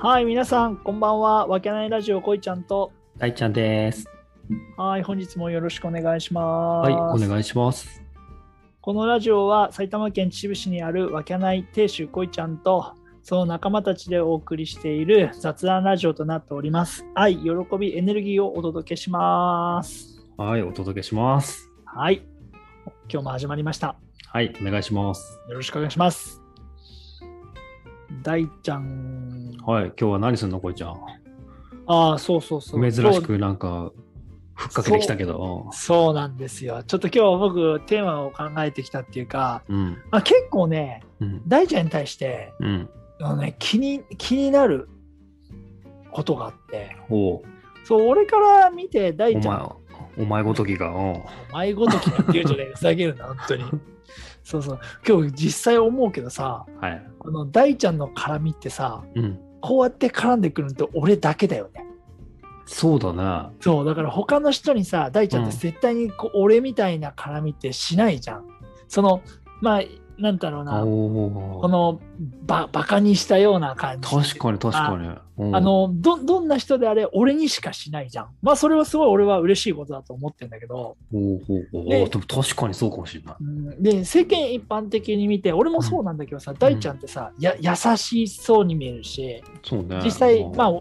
はい、皆さん、こんばんは。わけないラジオ、こいちゃんと。大ちゃんです。はい、本日もよろしくお願いします。はい、お願いします。このラジオは埼玉県秩父市にあるわけない亭主こいちゃんと、その仲間たちでお送りしている雑談ラジオとなっております。愛、喜び、エネルギーをお届けします。はい、お届けします。はい、今日も始まりました。はい、お願いします。よろしくお願いします。大ちゃん。はい、今日は何すんの、こいちゃん。ああ、そうそうそう。珍しくなんか、ふっかけてきたけど。そうなんですよ。ちょっと今日は僕テーマを考えてきたっていうか、うん、まあ、結構ね、うん、大ちゃんに対してうん。あの、ね、気に気になることがあって、そう俺から見て大おちゃん、前、お前ごときが、お前ごときなんて言うじゃないふざけるな、本当に。そうそう。今日実際思うけどさ、はい。この大ちゃんの絡みってさ、うん。こうやって絡んでくるのって俺だけだよね。そうだね。そう、だから他の人にさ、大ちゃんって絶対にこう、俺みたいな絡みってしないじゃん。その、まあ、なんだろうな。このババカにしたような感じ。確かに、確かに。うんあ、のどどんな人であれ俺にしかしないじゃん。まあそれはすごい俺は嬉しいことだと思ってんだけど、おうおうおうででも確かにそうかもしれない。うんで世間一般的に見て俺もそうなんだけどさ、大ちゃんってさや優しそうに見えるしそうね。実際うんまあ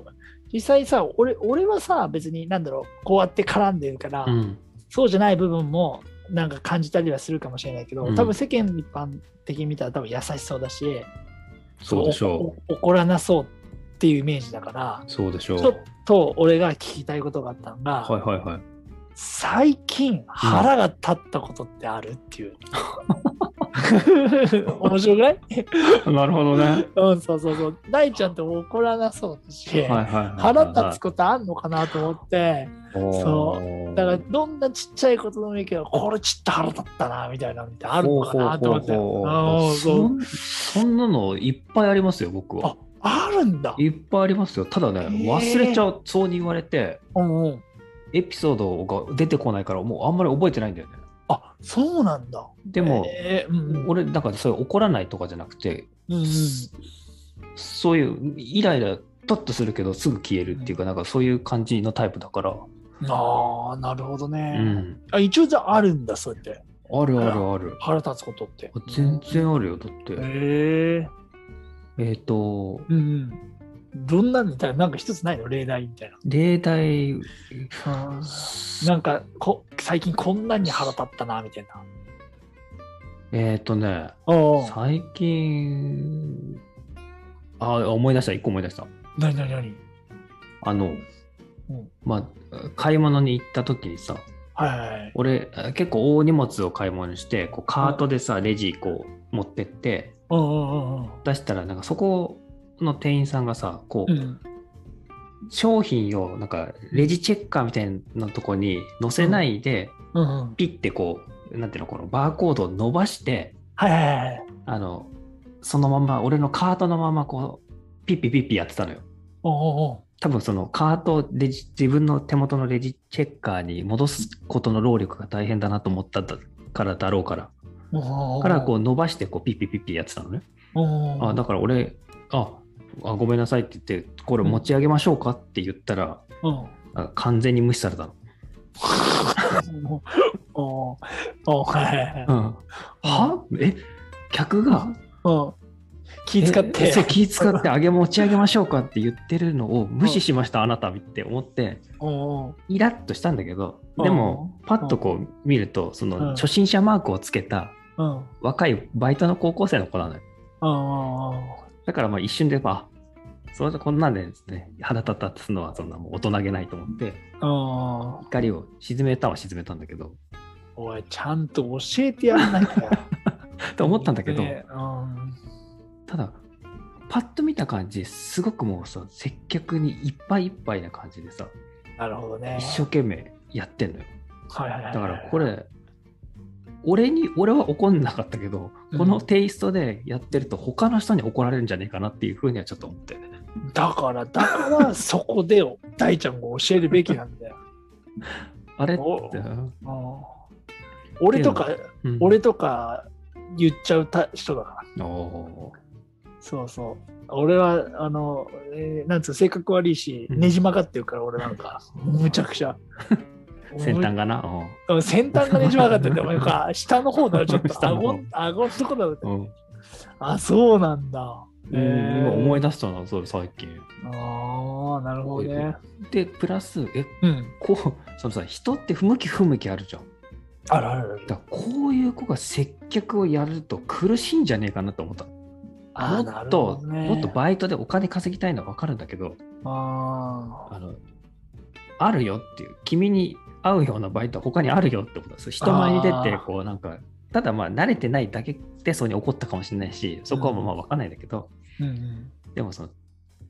実際さ俺俺はさ別になんだろうこうやって絡んでるから、うん。そうじゃない部分もなんか感じたりはするかもしれないけど、うん多分世間一般的に見たら多分優しそうだしそうでしょおお怒らなそうっていうイメージだからう。そうでしょう。ちょっと俺が聞きたいことがあったのが、はいはいはい。最近腹が立ったことってあるっていう。面白くない？なるほどね。うん、そうそうそう。大ちゃんって怒らなそうだし。腹立つことあんのかなと思って、そうだからどんなちっちゃいことでもいいけど、これちょっと腹立ったな、みたいなのってあるのかなと思って。そそうんそんなのいっぱいありますよ、僕はあ。、あるんだ。いっぱいありますよ。ただね、忘れちゃう、そうに言われて、うんうん。エピソードが出てこないから、もうあんまり覚えてないんだよね。あ、そうなんだ。でも、えーうんうん俺、なんかそういう怒らないとかじゃなくて、うんうんそういうイライラ、パッとするけどすぐ消えるっていうか、なんかそういう感じのタイプだから、ああ、なるほどうね。ん。あ一応じゃああるんだ、そうやって。あるあるある。腹立つことって。全然あるよ、だって。へええっ、と、うんうん。どんなんみたいな、なんか一つないの？例題みたい例題、な。なんかこ、最近こんなに腹立ったな、みたいな。えっ、とね。最近、あ、思い出した、一個思い出した。なになになにあの、うんまあ、買い物に行った時にさ、はいはいはい。俺、あ結構大荷物を買い物して、こうカートでさ、レジこう持ってって、うんうんうんうん。出したら、なんかそこの店員さんがさ、こう、うん商品を、なんか、レジチェッカーみたいなとこに載せないで、うんうん。ピッてこう、なんていうの、このバーコードを伸ばして、はいはいはい。あの、そのまま、俺のカートのままこう、ピッピピッピやってたのよ。おおお多分そのカートレジ自分の手元のレジチェッカーに戻すことの労力が大変だなと思っただからだろうからお。からこう伸ばしてこうピッピピッピやってたのねうん。あだから俺ああごめんなさいって言ってこれ持ち上げましょうかって言ったら、うん。あ完全に無視されたの、おおおはい。うん、は？え？客が？うん。気使って。えそう気使ってあげ持ち上げましょうかって言ってるのを無視しましたあなたって思ってイラッとしたんだけどうん。でもパッとこう見るとそうん。の初心者マークをつけたうん。若いバイトの高校生の子なのよ。うん。だからまあ一瞬であそれこんなんでですね腹立ったすのはそんなもう大人げないと思ってうん。怒りを沈めたは沈めたんだけどおい、ちゃんと教えてやらなきゃ。と思ったんだけど、ねうん。ただパッと見た感じすごくもうさ接客にいっぱいいっぱいな感じでさなるほどね。一生懸命やってんのよはいはいはい。だからこれ俺に俺は怒んなかったけど、うん。このテイストでやってると他の人に怒られるんじゃねえかなっていうふうにはちょっと思って。だから、だから、そこでよ、大ちゃんが教えるべきなんだよ。あれっおて、うん。俺とか、うん。俺とか言っちゃうた人だから。おそうそう。俺は、あの、えーなんつうの性格悪いし、うん。ねじ曲がってるから、俺なんか、むちゃくちゃ。先端がな。うん先端がねじ曲がってて、下の方だろ、ちょっと、顎、顎のとこだろってうん。うんあ、そうなんだ。うん今思い出したな、それ最近。ああ、なるほどね。で、プラス、え、うん。こう、そのさ、人って不向き不向きあるじゃん。あるあるある。だこういう子が接客をやると苦しいんじゃねえかなと思った。もっと、ねもっとバイトでお金稼ぎたいのは分かるんだけど、ああの、あるよっていう、君に合うようなバイトは他にあるよってことです。人前に出てこうなんか、ただまあ慣れてないだけでそうに怒ったかもしれないし、そこはまあ分かんないんだけど、ーうんうん。でもその、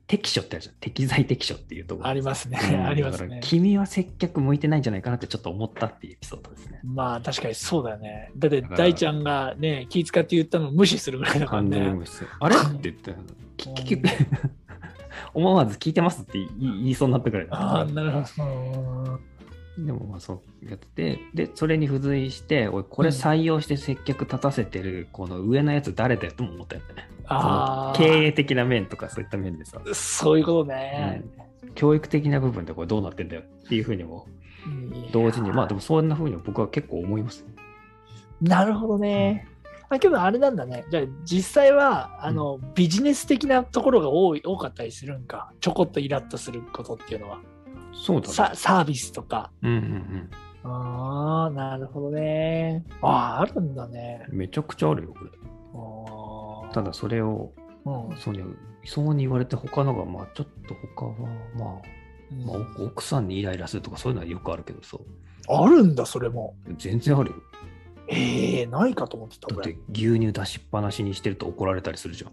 適所ってあるじゃん。適材適所っていうところ。ありますね。うん ありますね。君は接客向いてないんじゃないかなってちょっと思ったっていうエピソードですね。まあ確かにそうだよね。だって大ちゃんがね、気遣って言ったのを無視するぐらいだからね。完全に無視あれ？って言って、き聞き 思わず聞いてますって言い言いそうになったぐらいだああ、なるほど。でもまあそうやってて、で、それに付随して、おい、これ採用して接客立たせてる、この上のやつ誰だよとも思ったよね。あ経営的な面とかそういった面でさ、そういうことね。教育的な部分でこれどうなってんだよっていうふうにもうん同時に、まあでもそんなふうに僕は結構思います。なるほどね。あけどあれなんだね。じゃあ実際はあの、ビジネス的なところが多い多かったりするんか。ちょこっとイラッとすることっていうのは。そうださサービスとか。うんうんああ、なるほどね。ああ、あるんだね。うん。めちゃくちゃあるよ、これ。ただそれを、うんそうにそうに言われて他のが、まあちょっと他は、まあ、まあ、奥奥さんにイライラするとかそういうのはよくあるけどさ、あるんだ、それも。全然あるよ。ええないかと思ってた、俺だって牛乳出しっぱなしにしてると怒られたりするじゃん。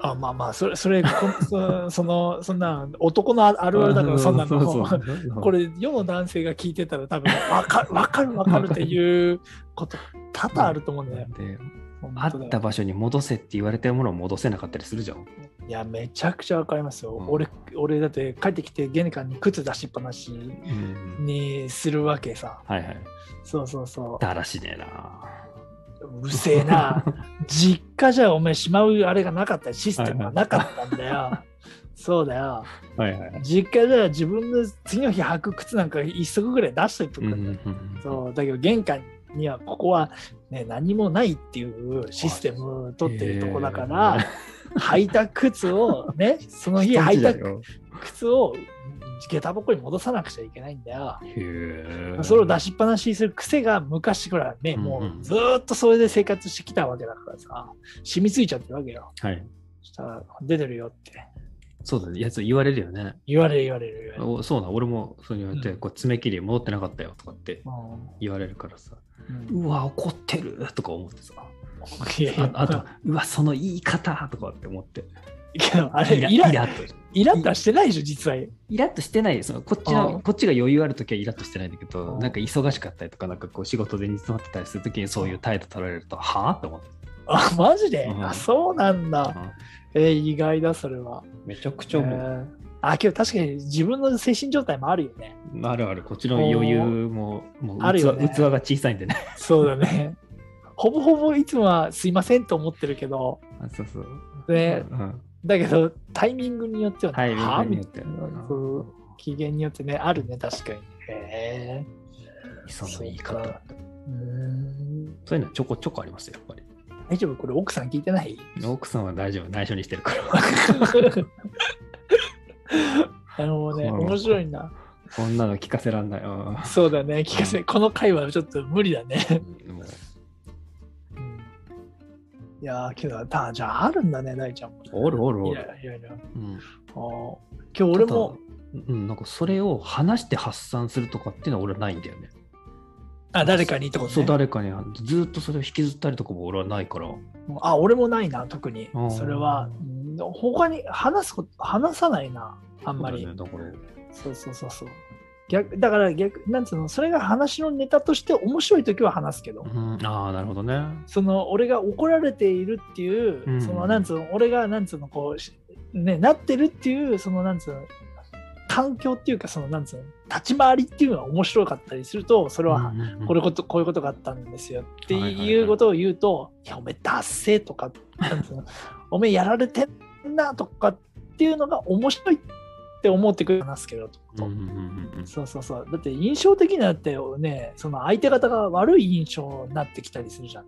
あまあまあ、それ、それ、こそその、そんな、男のああるあるだから、そんなの。これ、世の男性が聞いてたら、多分わかる、わかる、わかるっていうこと、多々あると思うんだよ。で、本あった場所に戻せって言われてるものを戻せなかったりするじゃん。いや、めちゃくちゃわかりますよ。うん俺、俺、だって帰ってきて、玄関に靴出しっぱなしうん、にするわけさ。はいはい。そうそうそだらしねえな。う。うるせえな。実家じゃお前しまうあれがなかった、システムがなかったんだよ。そうだよ。はいはい。実家では自分の次の日履く靴なんか一足ぐらい出しといてくうんるだよ、うんそうだけど玄関にはここは、ね、何もないっていうシステムを取ってるとこだから、履いた靴をねその日履いたよ。靴を下駄箱に戻さなくちゃいけないんだよ。それを出しっぱなしにする癖が昔からね、うんうんもうずーっとそれで生活してきたわけだからさ、染みついちゃってるわけよ。はい。そしたら出てるよってそうだね。やつ言われるよね。言われる言われる。おそうだ、俺もそう言われて、うんこう爪切り戻ってなかったよとかってうん言われるからさ、うんうわ、怒ってるとか思ってさ、ああと、うわ、その言い方とかって思って、けどあれイライライラ。イラッとはしてないでしょ、実は。イラッとしてないそのこっちあのこっちが余裕あるときはイラッとしてないんだけあど、ーなんか忙しかったりとか、なんかこう仕事で煮詰まってたりするときにそういう態度取られると、はあって思って。あ、マジで、うんあ、そうなんだ。えー意外だ、それは。めちゃくちゃ思う。えーあ、けど確かに自分の精神状態もあるよね。あるある、こっちの余裕も、もう器あるよね器が小さいんでね。そうだね。ほぼほぼいつもはすいませんと思ってるけど、あそうそう。ね、うんだけどタイミングによっては、タイミングによって機嫌によってね、あるね、確かに。へえその言い方。そうんそういうのちょこちょこありますよ、やっぱり。大丈夫？これ奥さん聞いてない？奥さんは大丈夫、内緒にしてるから。なるほどね、うん面白いな。こんなの聞かせらんない。うんそうだね、聞かせ、この回はちょっと無理だね。いやー、けど、たじゃああるんだね、大ちゃんも。おるおるおいやる。いやいや。うんあー今日俺も、うん、なんかそれを話して発散するとかっていうのは俺はないんだよね。あ、誰かにってことそう、ね。誰かにずっとそれを引きずったりとかも俺はないから。あ、俺もないな、特に。それは、うん他に話すこと、話さないな、あんまり。そうだ,、ね、だから、そうそうそうそう。逆だから逆、なんつうの、それが話のネタとして面白いときは話すけど、うん、ああ、なるほどね。その俺が怒られているっていう、うん。そのなんつうの、俺がなんつうの、こうし、ね、なってるっていう、そのなんつうの、環境っていうか、そのなんつうの、立ち回りっていうのが面白かったりするとそれはこれことこういうことがあったんですよってはいうことを言うと、いや、おめえ、達成とか、なんつうのおめえ、やられてんなとかっていうのが面白いって思ってくれますけど、とうんうんそうそうそう。だって印象的になってね、その相手方が悪い印象になってきたりするじゃん、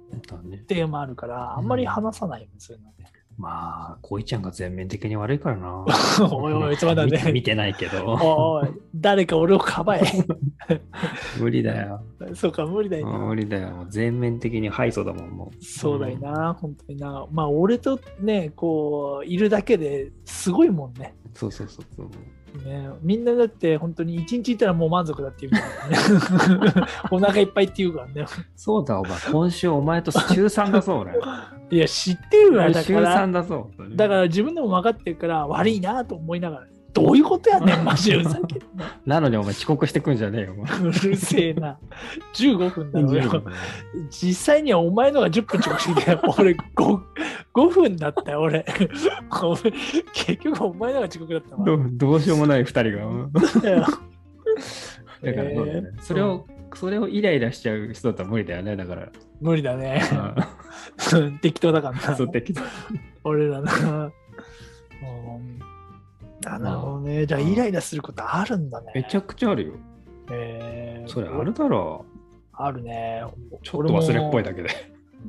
ね。っていうのもあるから、あんまり話さないよね、そういうのね。まあ、こいちゃんが全面的に悪いからな。おいおいつまんだね見見てないけど。おい誰か俺をかばえ。無理だよ。そうか、無理だよな。無理だよ。全面的に敗訴だもん、もう。そうだよな、本当にな。まあ、俺とね、こう、いるだけですごいもんね。そうそうそうそう。ね、みんなだって本当に一日いたらもう満足だっていうからね。お腹いっぱいって言うからね。そうだ、お前。今週お前と週3だそう、俺。いや、知ってるわ、だ週から。3だそう。だから自分でも分かってるから悪いなと思いながら、どういうことやねん、マジでふざけんな。なのにお前遅刻してくんじゃねえよ。うるせえな。15分だよ。実際にはお前のが10分遅刻してきたよ。俺 5, 5分だったよ、俺。結局お前のが遅刻だったわ。どうどうしようもない2人が。だからね、えーそれを、それをイライラしちゃう人だったら無理だよね、だから。無理だね。う適当だからな。んそう適当俺らな。なるほどね。じゃあ、イライラすることあるんだね。めちゃくちゃあるよ。えーそれあるだろあるね。う。ちょっと忘れっぽいだけで。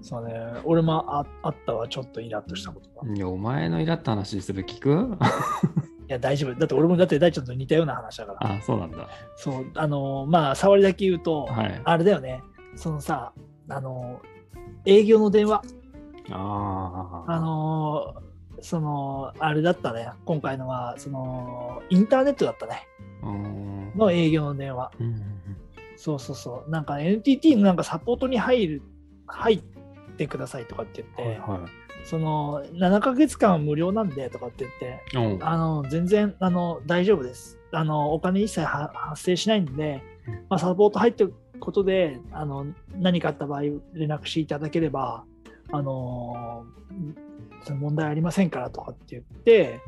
そうね。俺もああったわ、ちょっとイラッとしたことが。いいや、お前のイラった話する聞く？や、大丈夫。だって俺もだって大ちゃんと似たような話だから。あ、そうなんだ。そう、あの、まあ、触りだけ言うと、はい。あれだよね。そのさ、あの、営業の電話、ああ。あの、その、あれだったね。今回のは、その、インターネットだったね。うんの営業の電話。うんうんそうそうそう。なんか NTT のなんかサポートに入る、入ってくださいとかって言って、はいはその7ヶ月間は無料なんでとかって言って、い。うんあの全然あの大丈夫です。あのお金一切は発生しないんでうん、まあ、サポート入ってることであの何かあった場合連絡していただければ、あのその問題ありませんからとかって言って、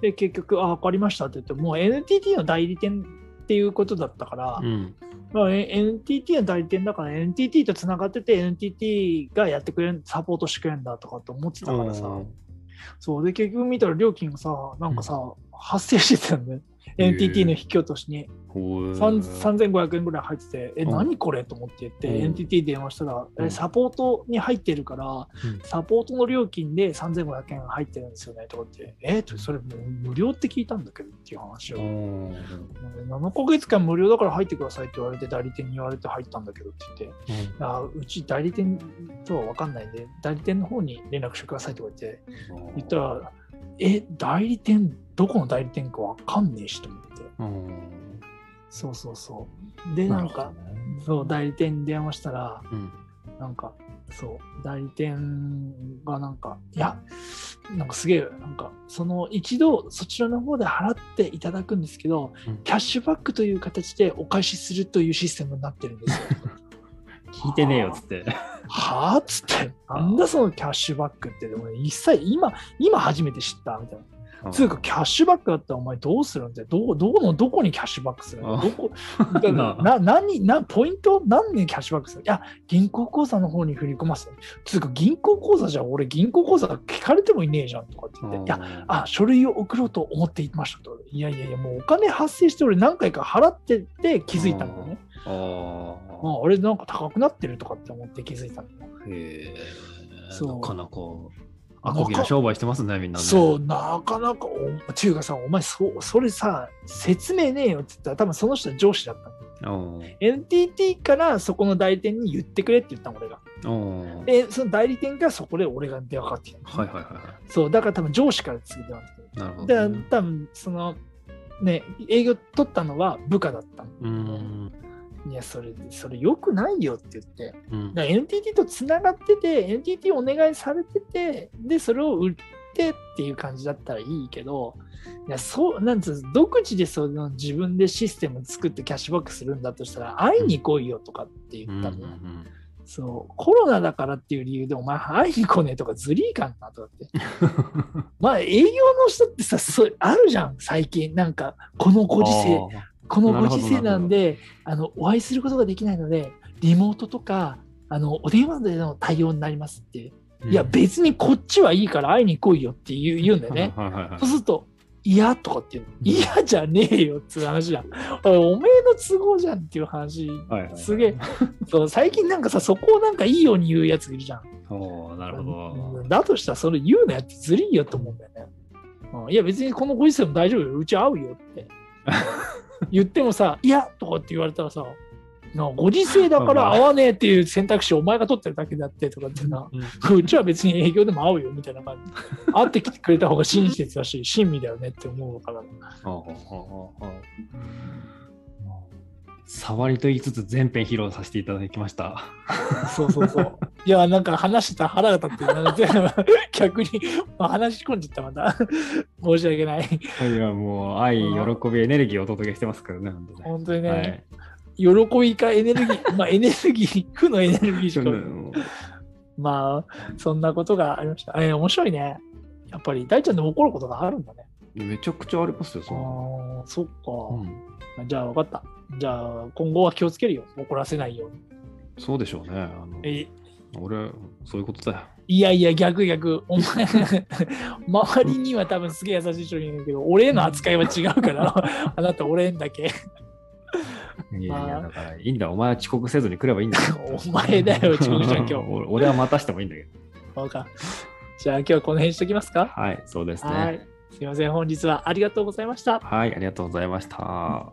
で結局、あ、分かりましたって言って、もう NTT の代理店っていうことだったから、うん。まあ、え NTT の代理店だから NTT とつながってて NTT がやってくれるサポートしてくれるんだとかって思ってたからさ、うんそうで結局見たら料金がさなんかさ、発生してたんだよ。へえ NTT の引き落としにほう三3500円ぐらい入ってて、え、うん。何これと思って言って、うん。NTT 電話したら、うん。え、サポートに入ってるから、うん。サポートの料金で3500円入ってるんですよねとかって、えそれもう無料って聞いたんだけどっていう話を。うん。7ヶ月間無料だから入ってくださいって言われて代理店に言われて入ったんだけどって言って、あうち代理店とは分かんないんで、代理店の方に連絡してくださいとか言って、言ったら、え、代理店、どこの代理店か分かんねえしと思って。うんそうそうそう。で、なんか、そう、代理店に電話したら、うんなんか、そう、代理店がなんか、いや、なんかすげえ、なんか、その一度そちらの方で払っていただくんですけど、うんキャッシュバックという形でお返しするというシステムになってるんですよ。聞いてねえよっつって。はあ？っつって、なんだそのキャッシュバックって、でも一切今、今初めて知ったみたいな。つうか、キャッシュバックだったらお前どうするんだよ。どうどこのどこにキャッシュバックするの？あどこ？な何なポイント？何にキャッシュバックする？いや、銀行口座の方に振り込ます。つうか、銀行口座じゃ俺銀行口座聞かれてもいねえじゃんとかって言って。いや、あ、書類を送ろうと思っていましたと。いやいやいや、もうお金発生して俺何回か払ってて気づいたんだよね。あまあ、俺なんか高くなってるとかって思って気づいたんだよ。あ。へえ。そうなかなか、アコギな商売してますね、みんなね。そう、なかなか、お中華さん、お前そ、それさ、説明ねえよって言ったら、多分その人は上司だったの。うん。NTT からそこの代理店に言ってくれって言ったの、俺が。うん。で、その代理店がそこで俺が電話かかってきたの。はいはいはいはそう、だから多分上司から次電て。なるほどね。、多分その、ね、営業取ったのは部下だったの。うん。いや、それ、それ良くないよって言って。うん。だから NTT とつながってて、NTT お願いされてて、で、それを売ってっていう感じだったらいいけど、いや、そう、なんつうの、独自でその自分でシステム作ってキャッシュバックするんだとしたら、会いに来いよとかって言ったの、うん。うんそう、コロナだからっていう理由で、お前会いに来ねえとかずりーかんなとかって。まあ、営業の人ってさ、そうあるじゃん、最近。なんか、このご時世、このご時世なんで、あのお会いすることができないので、リモートとか、あのお電話での対応になりますって。いや、別にこっちはいいから会いに来いよって言う言うんだよね。はいはいはいそうすると、嫌とかっていうの。嫌じゃねえよっていう話じゃん。おめえの都合じゃんっていう話。はいはいはいすげえ。そう最近なんかさ、そこをなんかいいように言うやついるじゃん。おーなるほど。うんだとしたらそれ言うのやってずるいよと思うんだよね。うんいや別にこのご時世も大丈夫よ。うち会うよって。言ってもさ、いやとかって言われたらさ、なご時世だから会わねえっていう選択肢をお前が取ってるだけであってとかってな、うちは別に営業でも会うよみたいな感じ。会ってきてくれた方が親切だし、親身だよねって思うから。触りと言いつつ全編披露させていただきました。そうそうそう。いや、なんか話してたら腹が立って、なんか全部 逆に、まあ、話し込んじゃった、また。申し訳ない。いや、もう愛、喜び、エネルギーをお届けしてますからね、本当にね、はい喜びかエネルギー、まあエネルギー、負のエネルギーしか、うんまあ、そんなことがありました。えー面白いね。やっぱり大ちゃんでも怒ることがあるんだね。めちゃくちゃありますよ、あそんあ、そっか、なうんじゃあ分かった。じゃあ今後は気をつけるよ。怒らせないように。そうでしょうね。あのえ俺、そういうことだよ。いやいや、逆逆。お前、周りには多分すげえ優しい人いるんだけど、俺への扱いは違うから、あなた俺だけ。いやいや、まあだからいいんだ。お前は遅刻せずに来ればいいんだよ。お前だよ、遅刻じゃん、今日。俺俺は待たしてもいいんだけど。そうか。じゃあ今日はこの辺にしときますか？はい、そうですね。はい。すいません、本日はありがとうございました。はい、ありがとうございました。